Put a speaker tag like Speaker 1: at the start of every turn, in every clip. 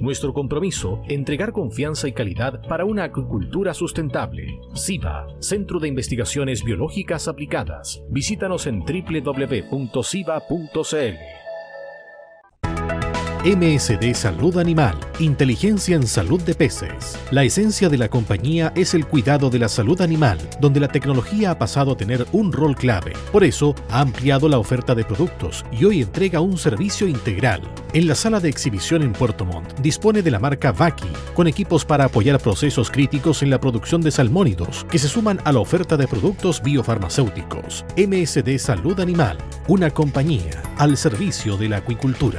Speaker 1: Nuestro compromiso, entregar confianza y calidad para una acuicultura sustentable. SIVA, Centro de Investigaciones Biológicas Aplicadas. Visítanos en www.siva.cl. MSD Salud Animal, inteligencia en salud de peces. La esencia de la compañía es el cuidado de la salud animal, donde la tecnología ha pasado a tener un rol clave. Por eso, ha ampliado la oferta de productos y hoy entrega un servicio integral. En la sala de exhibición en Puerto Montt dispone de la marca Vaki, con equipos para apoyar procesos críticos en la producción de salmónidos, que se suman a la oferta de productos biofarmacéuticos. MSD Salud Animal, una compañía al servicio de la acuicultura.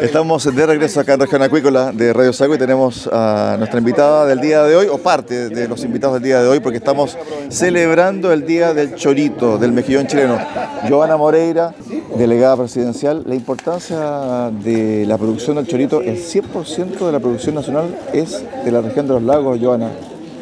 Speaker 2: Estamos de regreso acá en Región Acuícola de Radio Sago y tenemos a nuestra invitada del día de hoy, o parte de los invitados del día de hoy, porque estamos celebrando el Día del Chorito, del mejillón chileno. Giovanna Moreira, delegada presidencial, la importancia de la producción del chorito, el 100% de la producción nacional es de la región de los lagos, Giovanna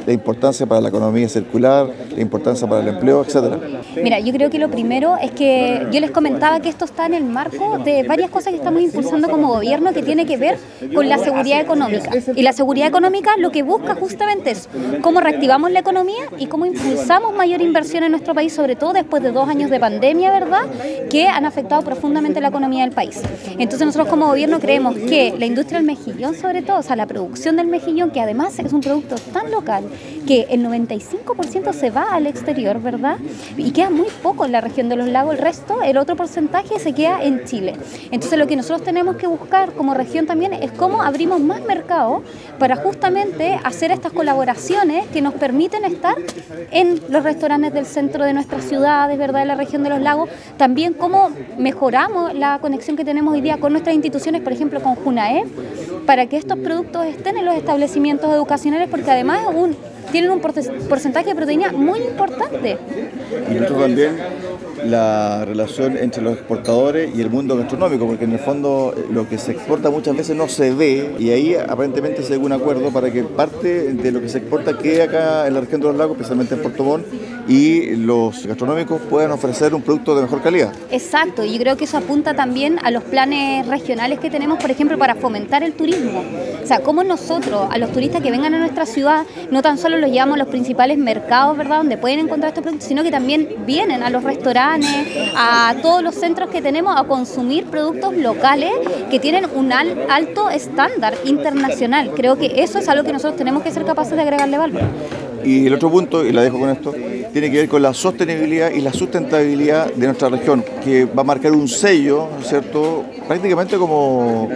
Speaker 2: la importancia para la economía circular, la importancia para el empleo, etcétera?
Speaker 3: Mira, yo creo que lo primero es que yo les comentaba que esto está en el marco de varias cosas que estamos impulsando como gobierno que tiene que ver con la seguridad económica. Y la seguridad económica lo que busca justamente es cómo reactivamos la economía y cómo impulsamos mayor inversión en nuestro país, sobre todo después de dos años de pandemia, ¿verdad?, que han afectado profundamente la economía del país. Entonces nosotros como gobierno creemos que la industria del mejillón, sobre todo, o sea, la producción del mejillón, que además es un producto tan local, que el 95% se va al exterior, ¿verdad? Y queda muy poco en la región de los lagos, el resto, el otro porcentaje se queda en Chile. Entonces lo que nosotros tenemos que buscar como región también es cómo abrimos más mercado para justamente hacer estas colaboraciones que nos permiten estar en los restaurantes del centro de nuestras ciudades, ¿verdad? En la región de los lagos, también cómo mejoramos la conexión que tenemos hoy día con nuestras instituciones, por ejemplo con JUNAEF, para que estos productos estén en los establecimientos educacionales, porque además un, tienen un porcentaje de proteína muy importante.
Speaker 2: Y nosotros también la relación entre los exportadores y el mundo gastronómico, porque en el fondo eh, lo que se exporta muchas veces no se ve y ahí aparentemente se llega un acuerdo para que parte de lo que se exporta quede acá en la región de los lagos, especialmente en Puerto Montt, y los gastronómicos puedan ofrecer un producto de mejor calidad.
Speaker 3: Exacto, y creo que eso apunta también a los planes regionales que tenemos, por ejemplo, para fomentar el turismo. O sea, cómo nosotros, a los turistas que vengan a nuestra ciudad, no tan solo los llevamos a los principales mercados, ¿verdad?, donde pueden encontrar estos productos, sino que también vienen a los restaurantes a todos los centros que tenemos a consumir productos locales que tienen un alto estándar internacional. Creo que eso es algo que nosotros tenemos que ser capaces de agregarle valor.
Speaker 2: Y el otro punto, y la dejo con esto, tiene que ver con la sostenibilidad y la sustentabilidad de nuestra región, que va a marcar un sello, ¿cierto? Prácticamente como,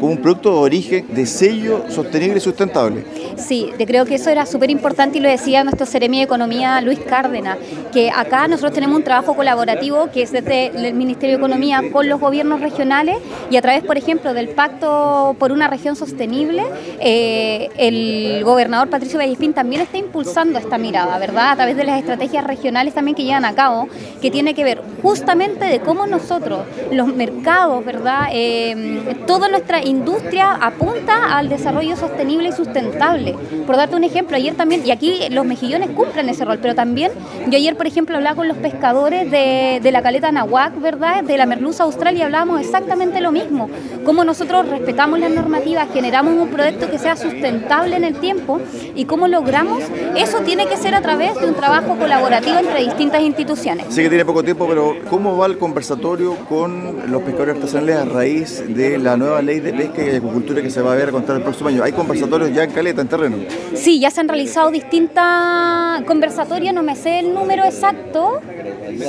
Speaker 2: un producto de origen de sello sostenible y sustentable.
Speaker 3: Sí, creo que eso era súper importante y lo decía nuestro Seremi de Economía, Luis Cárdenas, que acá nosotros tenemos un trabajo colaborativo que es desde el Ministerio de Economía con los gobiernos regionales y a través, por ejemplo, del Pacto por una Región Sostenible, eh, el gobernador Patricio Vallespín también está impulsando esta mirada, ¿verdad? A través de las estrategias regionales también que llevan a cabo, que tiene que ver justamente de cómo nosotros, los mercados, ¿verdad? Eh, toda nuestra industria apunta al desarrollo sostenible y sustentable por darte un ejemplo, ayer también, y aquí los mejillones cumplen ese rol, pero también yo ayer, por ejemplo, hablaba con los pescadores de, la caleta Nahuac, ¿verdad? De la merluza austral y hablábamos exactamente lo mismo. Cómo nosotros respetamos las normativas, generamos un proyecto que sea sustentable en el tiempo y cómo logramos, eso tiene que ser a través de un trabajo colaborativo entre distintas instituciones.
Speaker 2: Sí que tiene poco tiempo, pero ¿cómo va el conversatorio con los pescadores artesanales a raíz de la nueva ley de pesca y agricultura que se va a ver a contar el próximo año? ¿Hay conversatorios ya en caleta, en
Speaker 3: Sí, ya se han realizado distintas conversatorias, no me sé el número exacto.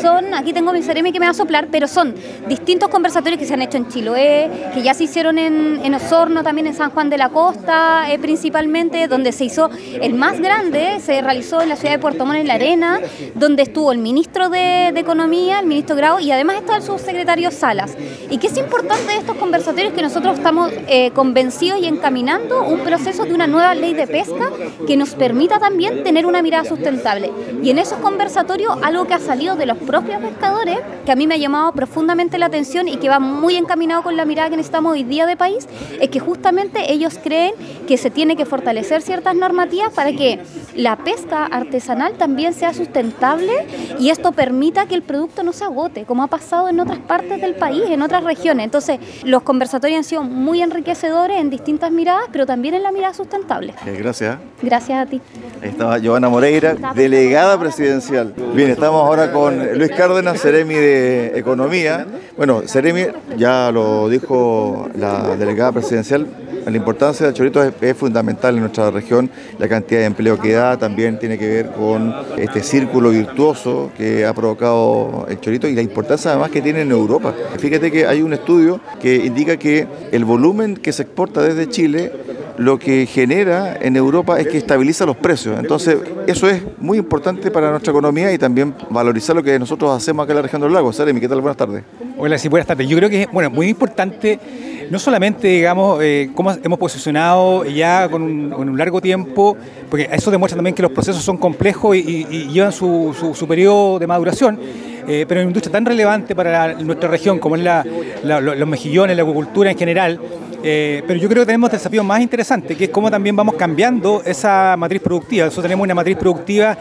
Speaker 3: Son, aquí tengo mi seremi que me va a soplar, pero son distintos conversatorios que se han hecho en Chiloé, que ya se hicieron en, Osorno, también en San Juan de la Costa, eh, principalmente, donde se hizo el más grande, se realizó en la ciudad de Puerto Montt, en la Arena, donde estuvo el ministro de, Economía, el ministro Grau, y además está el subsecretario Salas. Y que es importante de estos conversatorios que nosotros estamos eh, convencidos y encaminando un proceso de una nueva ley de pesca que nos permita también tener una mirada sustentable. Y en esos conversatorios, algo que ha salido de los propios pescadores, que a mí me ha llamado profundamente la atención y que va muy encaminado con la mirada que necesitamos hoy día de país, es que justamente ellos creen que se tiene que fortalecer ciertas normativas para que la pesca artesanal también sea sustentable y esto permita que el producto no se agote, como ha pasado en otras partes del país, en otras regiones. Entonces, los conversatorios han sido muy enriquecedores en distintas miradas, pero también en la mirada sustentable
Speaker 2: gracias.
Speaker 3: Gracias a ti.
Speaker 2: Ahí estaba Giovanna Moreira, delegada presidencial. Bien, estamos ahora con Luis Cárdenas, Ceremi de Economía. Bueno, Ceremi, ya lo dijo la delegada presidencial, la importancia del chorito es, fundamental en nuestra región, la cantidad de empleo que da también tiene que ver con este círculo virtuoso que ha provocado el chorito y la importancia además que tiene en Europa. Fíjate que hay un estudio que indica que el volumen que se exporta desde Chile lo que genera en Europa es que estabiliza los precios. Entonces, eso es muy importante para nuestra economía y también valorizar lo que nosotros hacemos acá en la región de los lagos. Saremi, ¿qué tal? Buenas tardes.
Speaker 4: Hola, sí, buenas tardes. Yo creo que es bueno, muy importante no solamente, digamos, eh, cómo hemos posicionado ya con un, largo tiempo, porque eso demuestra también que los procesos son complejos y, llevan su, su, periodo de maduración, eh, pero una industria tan relevante para nuestra región como es la, los mejillones, la agricultura en general, eh, pero yo creo que tenemos desafíos más interesantes, que es cómo también vamos cambiando esa matriz productiva. Nosotros tenemos una matriz productiva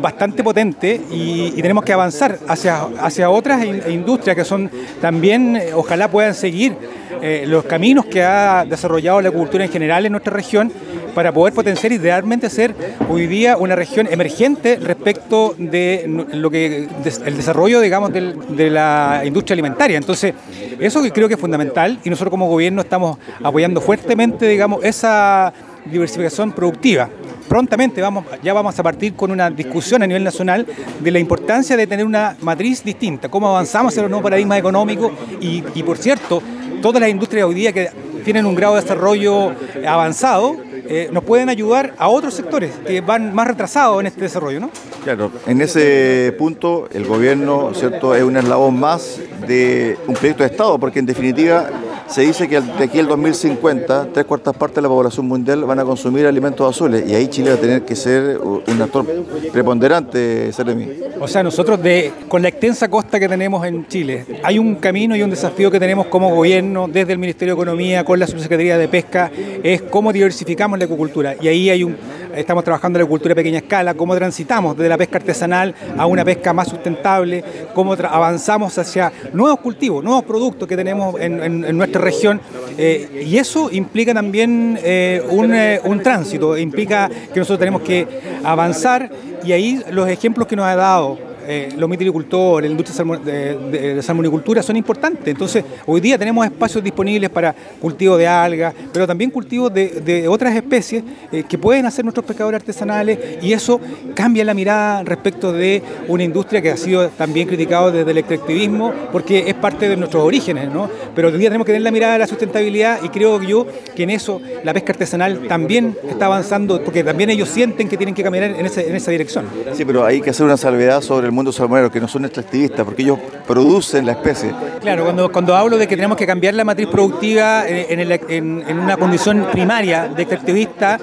Speaker 4: bastante potente y, tenemos que avanzar hacia, hacia otras industrias que son también, eh, ojalá puedan seguir eh, los caminos que ha desarrollado la agricultura en general en nuestra región para poder potenciar idealmente ser hoy día una región emergente respecto de lo que el desarrollo, digamos, de la industria alimentaria. Entonces, eso creo que es fundamental y nosotros como gobierno estamos apoyando fuertemente, digamos, esa diversificación productiva prontamente vamos, ya vamos a partir con una discusión a nivel nacional de la importancia de tener una matriz distinta, cómo avanzamos en los nuevos paradigmas económicos y por cierto, todas las industrias hoy día que tienen un grado de desarrollo avanzado, eh, nos pueden ayudar a otros sectores que van más retrasados en este desarrollo, ¿no?
Speaker 2: Claro, en ese punto el gobierno, ¿cierto?, es un eslabón más de un proyecto de Estado, porque en definitiva se dice que de aquí al 2050, tres cuartas partes de la población mundial van a consumir alimentos azules y ahí Chile va a tener que ser un actor preponderante, Seremi.
Speaker 4: O sea, nosotros de, con la extensa costa que tenemos en Chile, hay un camino y un desafío que tenemos como gobierno desde el Ministerio de Economía, con la Subsecretaría de Pesca, es cómo diversificamos la ecocultura. Y ahí hay un, estamos trabajando en la agricultura a pequeña escala, cómo transitamos desde la pesca artesanal a una pesca más sustentable, cómo avanzamos hacia nuevos cultivos, nuevos productos que tenemos en nuestra región. Eh, y eso implica también eh, eh, un, tránsito, implica que nosotros tenemos que avanzar y ahí los ejemplos que nos ha dado eh, los mitilicultores, la industria de, de, salmonicultura son importantes. Entonces, hoy día tenemos espacios disponibles para cultivo de algas, pero también cultivo de, otras especies eh, que pueden hacer nuestros pescadores artesanales y eso cambia la mirada respecto de una industria que ha sido también criticada desde el extractivismo porque es parte de nuestros orígenes, ¿no? Pero hoy día tenemos que tener la mirada de la sustentabilidad y creo yo que en eso la pesca artesanal también está avanzando porque también ellos sienten que tienen que caminar en, en esa dirección.
Speaker 2: Sí, pero hay que hacer una salvedad sobre el mundo salmonero, que no son extractivistas, porque ellos producen la especie.
Speaker 4: Claro, cuando, cuando hablo de que tenemos que cambiar la matriz productiva en, una condición primaria de extractivista,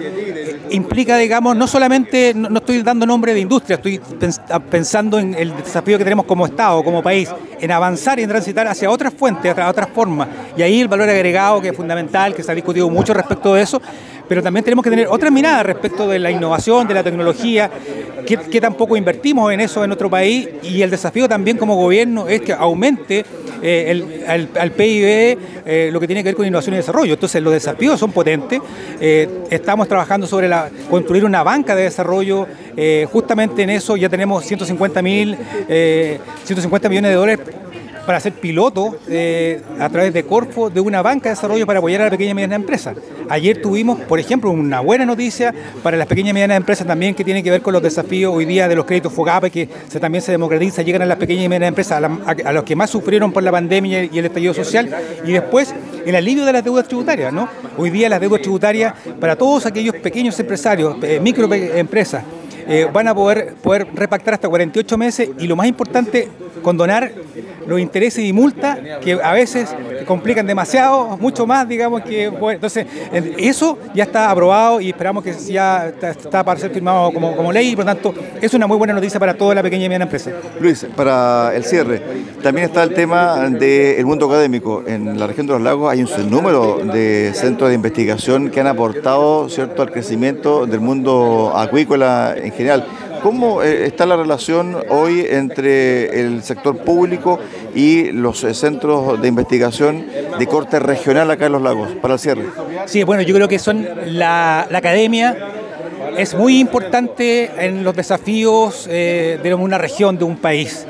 Speaker 4: implica, digamos, no solamente, no, estoy dando nombre de industria, estoy pensando en el desafío que tenemos como Estado, como país, en avanzar y en transitar hacia otras fuentes, hacia otras formas. Y ahí el valor agregado, que es fundamental, que se ha discutido mucho respecto de eso, pero también tenemos que tener otra mirada respecto de la innovación, de la tecnología, que, tampoco invertimos en eso en nuestro país y el desafío también como gobierno es que aumente eh, al, PIB eh, lo que tiene que ver con innovación y desarrollo. Entonces los desafíos son potentes. Eh, estamos trabajando sobre la, construir una banca de desarrollo. justamente en eso ya tenemos 150 mil, 150 millones de dólares para ser piloto eh, a través de Corfo de una banca de desarrollo para apoyar a la pequeña y mediana empresa. Ayer tuvimos, por ejemplo, una buena noticia para las pequeñas y medianas empresas también que tiene que ver con los desafíos hoy día de los créditos FOGAPE, que también se democratiza, llegan a las pequeñas y medianas empresas, a, los que más sufrieron por la pandemia y el estallido social, y después el alivio de las deudas tributarias. ¿no? Hoy día las deudas tributarias para todos aquellos pequeños empresarios, eh, microempresas, eh, van a poder, poder repactar hasta 48 meses y lo más importante, condonar los intereses y multas que a veces complican demasiado, mucho más, digamos que... entonces, eso ya está aprobado y esperamos que ya está, para ser firmado como, como ley y por tanto es una muy buena noticia para toda la pequeña y mediana empresa.
Speaker 2: Luis, para el cierre, también está el tema del mundo académico. En la región de los lagos hay un número de centros de investigación que han aportado cierto al crecimiento del mundo acuícola en general. ¿Cómo eh, está la relación hoy entre el sector público y los eh, centros de investigación de corte regional acá en los lagos, para el cierre?
Speaker 4: Sí, bueno, yo creo que son la, academia es muy importante en los desafíos eh, de una región, de un país.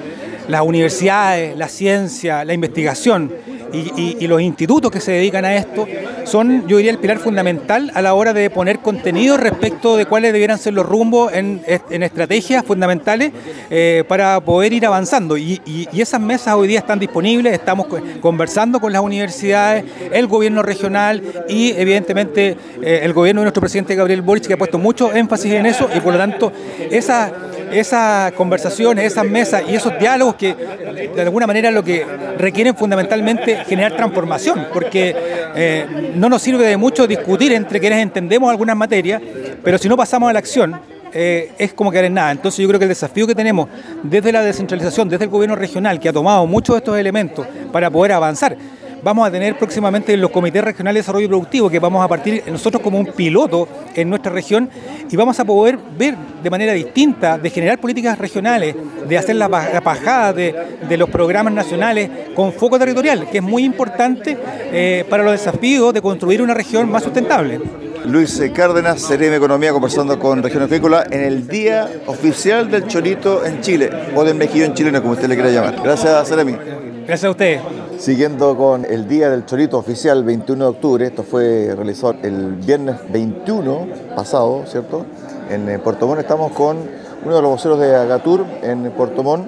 Speaker 4: Las universidades, la ciencia, la investigación y, los institutos que se dedican a esto son, yo diría, el pilar fundamental a la hora de poner contenido respecto de cuáles debieran ser los rumbos en, estrategias fundamentales eh, para poder ir avanzando. Y, esas mesas hoy día están disponibles, estamos conversando con las universidades, el gobierno regional y evidentemente eh, el gobierno de nuestro presidente Gabriel Boric, que ha puesto mucho énfasis en eso y por lo tanto esa esas conversaciones, esas mesas y esos diálogos que de alguna manera lo que requieren fundamentalmente generar transformación, porque eh, no nos sirve de mucho discutir entre quienes entendemos algunas materias, pero si no pasamos a la acción, eh, es como que en nada. Entonces yo creo que el desafío que tenemos desde la descentralización, desde el gobierno regional, que ha tomado muchos de estos elementos para poder avanzar, vamos a tener próximamente los comités regionales de desarrollo productivo, que vamos a partir nosotros como un piloto en nuestra región y vamos a poder ver de manera distinta, de generar políticas regionales, de hacer la, pajada de, los programas nacionales con foco territorial, que es muy importante eh, para los desafíos de construir una región más sustentable.
Speaker 2: Luis Cárdenas, CRM Economía, conversando con Región Agrícola en el día oficial del chorito en Chile, o del mejillón chileno, como usted le quiera llamar. Gracias, Seremi.
Speaker 4: Gracias a usted.
Speaker 2: Siguiendo con el Día del Chorito oficial, 21 de octubre, esto fue realizado el viernes 21 pasado, ¿cierto? En Puerto Montt estamos con uno de los voceros de Agatur en Puerto Montt,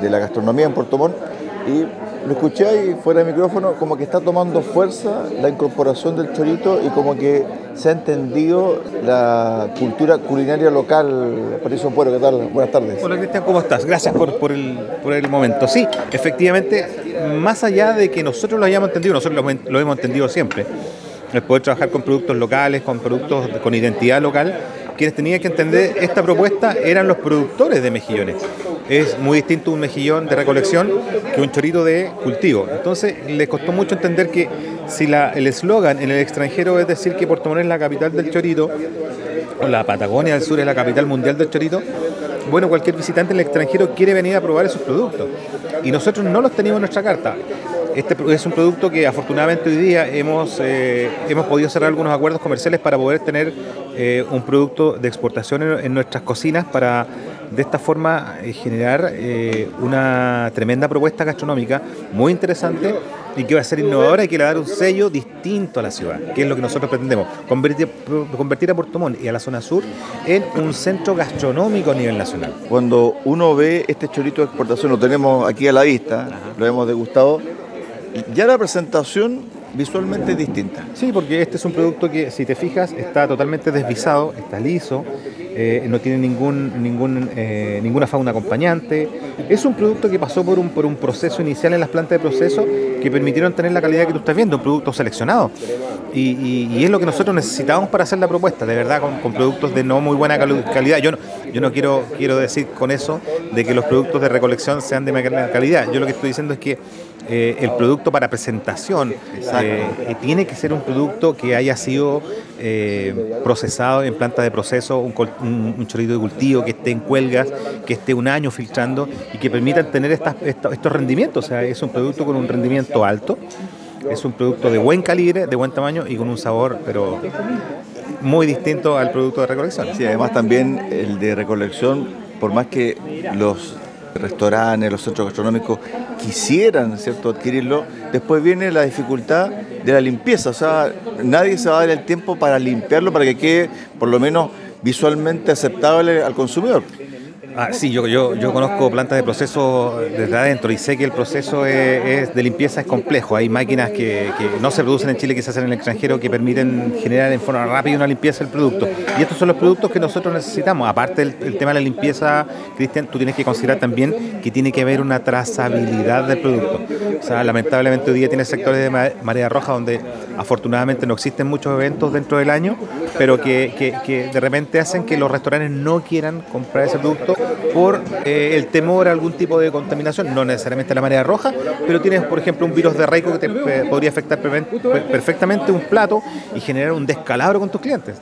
Speaker 2: de la gastronomía en Puerto Montt, y lo escuché ahí fuera de micrófono, como que está tomando fuerza la incorporación del chorito y como que se ha entendido la cultura culinaria local. Patricio Puero, ¿qué tal? Buenas tardes.
Speaker 5: Hola Cristian, ¿cómo estás? Gracias por, el, por el momento. Sí, efectivamente, más allá de que nosotros lo hayamos entendido, nosotros lo, hemos entendido siempre, el poder trabajar con productos locales, con productos con identidad local, quienes tenían que entender esta propuesta eran los productores de mejillones. Es muy distinto un mejillón de recolección que un chorito de cultivo. Entonces les costó mucho entender que si el eslogan en el extranjero es decir que Puerto Montt es la capital del chorito, o la Patagonia del Sur es la capital mundial del chorito, bueno, cualquier visitante en el extranjero quiere venir a probar esos productos. Y nosotros no los teníamos en nuestra carta. Este es un producto que afortunadamente hoy día hemos, eh, hemos podido cerrar algunos acuerdos comerciales para poder tener eh, un producto de exportación en, nuestras cocinas para de esta forma eh, generar eh, una tremenda propuesta gastronómica muy interesante y que va a ser innovadora y que le va a dar un sello distinto a la ciudad, que es lo que nosotros pretendemos, convertir, convertir a Puerto Montt y a la zona sur en un centro gastronómico a nivel nacional.
Speaker 2: Cuando uno ve este chorito de exportación, lo tenemos aquí a la vista, lo hemos degustado, ya la presentación visualmente distinta.
Speaker 5: Sí, porque este es un producto que, si te fijas, está totalmente desvisado, está liso, eh, no tiene ningún, ningún, eh, ninguna fauna acompañante. Es un producto que pasó por un, por un proceso inicial en las plantas de proceso que permitieron tener la calidad que tú estás viendo, un producto seleccionado. Y, es lo que nosotros necesitamos para hacer la propuesta, de verdad, con, productos de no muy buena calidad. Yo no, yo no quiero, quiero decir con eso de que los productos de recolección sean de mala calidad. Yo lo que estoy diciendo es que eh, el producto para presentación tiene que ser un producto que haya sido procesado en planta de proceso, un, un, chorrito de cultivo que esté en cuelgas, que esté un año filtrando y que permitan tener estos rendimientos. O sea, es un producto con un rendimiento alto, es un producto de buen calibre, de buen tamaño y con un sabor, pero muy distinto al producto de recolección.
Speaker 2: Sí, además también el de recolección, por más que los restaurantes, los centros gastronómicos quisieran ¿cierto? adquirirlo, después viene la dificultad de la limpieza, o sea, nadie se va a dar el tiempo para limpiarlo para que quede por lo menos visualmente aceptable al consumidor.
Speaker 5: Ah, sí, yo, yo, conozco plantas de proceso desde adentro y sé que el proceso es, de limpieza es complejo. Hay máquinas que, no se producen en Chile, que se hacen en el extranjero, que permiten generar en forma rápida una limpieza del producto. Y estos son los productos que nosotros necesitamos. Aparte del tema de la limpieza, Cristian, tú tienes que considerar también que tiene que haber una trazabilidad del producto. O sea, lamentablemente hoy día tiene sectores de marea roja donde afortunadamente no existen muchos eventos dentro del año, pero que de repente hacen que los restaurantes no quieran comprar ese producto por eh, el temor a algún tipo de contaminación, no necesariamente la marea roja, pero tienes, por ejemplo, un virus de raico que te eh, podría afectar perfectamente un plato y generar un descalabro con tus clientes.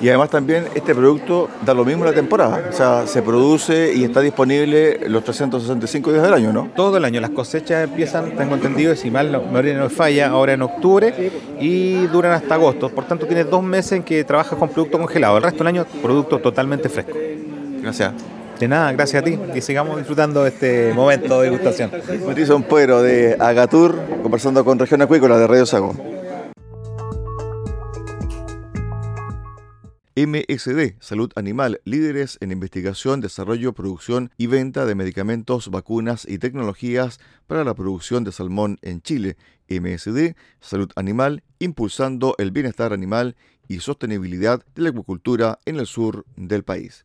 Speaker 2: Y además también este producto da lo mismo en la temporada, o sea, se produce y está disponible los 365 días del año, ¿no?
Speaker 5: Todo el año, las cosechas empiezan, tengo entendido, si mal no, no falla, ahora en octubre y duran hasta agosto, por tanto tienes dos meses en que trabajas con producto congelado, el resto del año producto totalmente fresco.
Speaker 2: Gracias.
Speaker 5: De nada, gracias a ti y sigamos disfrutando de este momento de degustación.
Speaker 2: Mauricio Puero de Agatur, conversando con Región Acuícola de Radio Sago. MSD, Salud Animal, líderes en investigación, desarrollo, producción y venta de medicamentos, vacunas y tecnologías para la producción de salmón en Chile. MSD, Salud Animal, impulsando el bienestar animal y sostenibilidad de la acuicultura en el sur del país.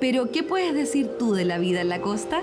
Speaker 6: pero ¿qué puedes decir tú de la vida en la costa?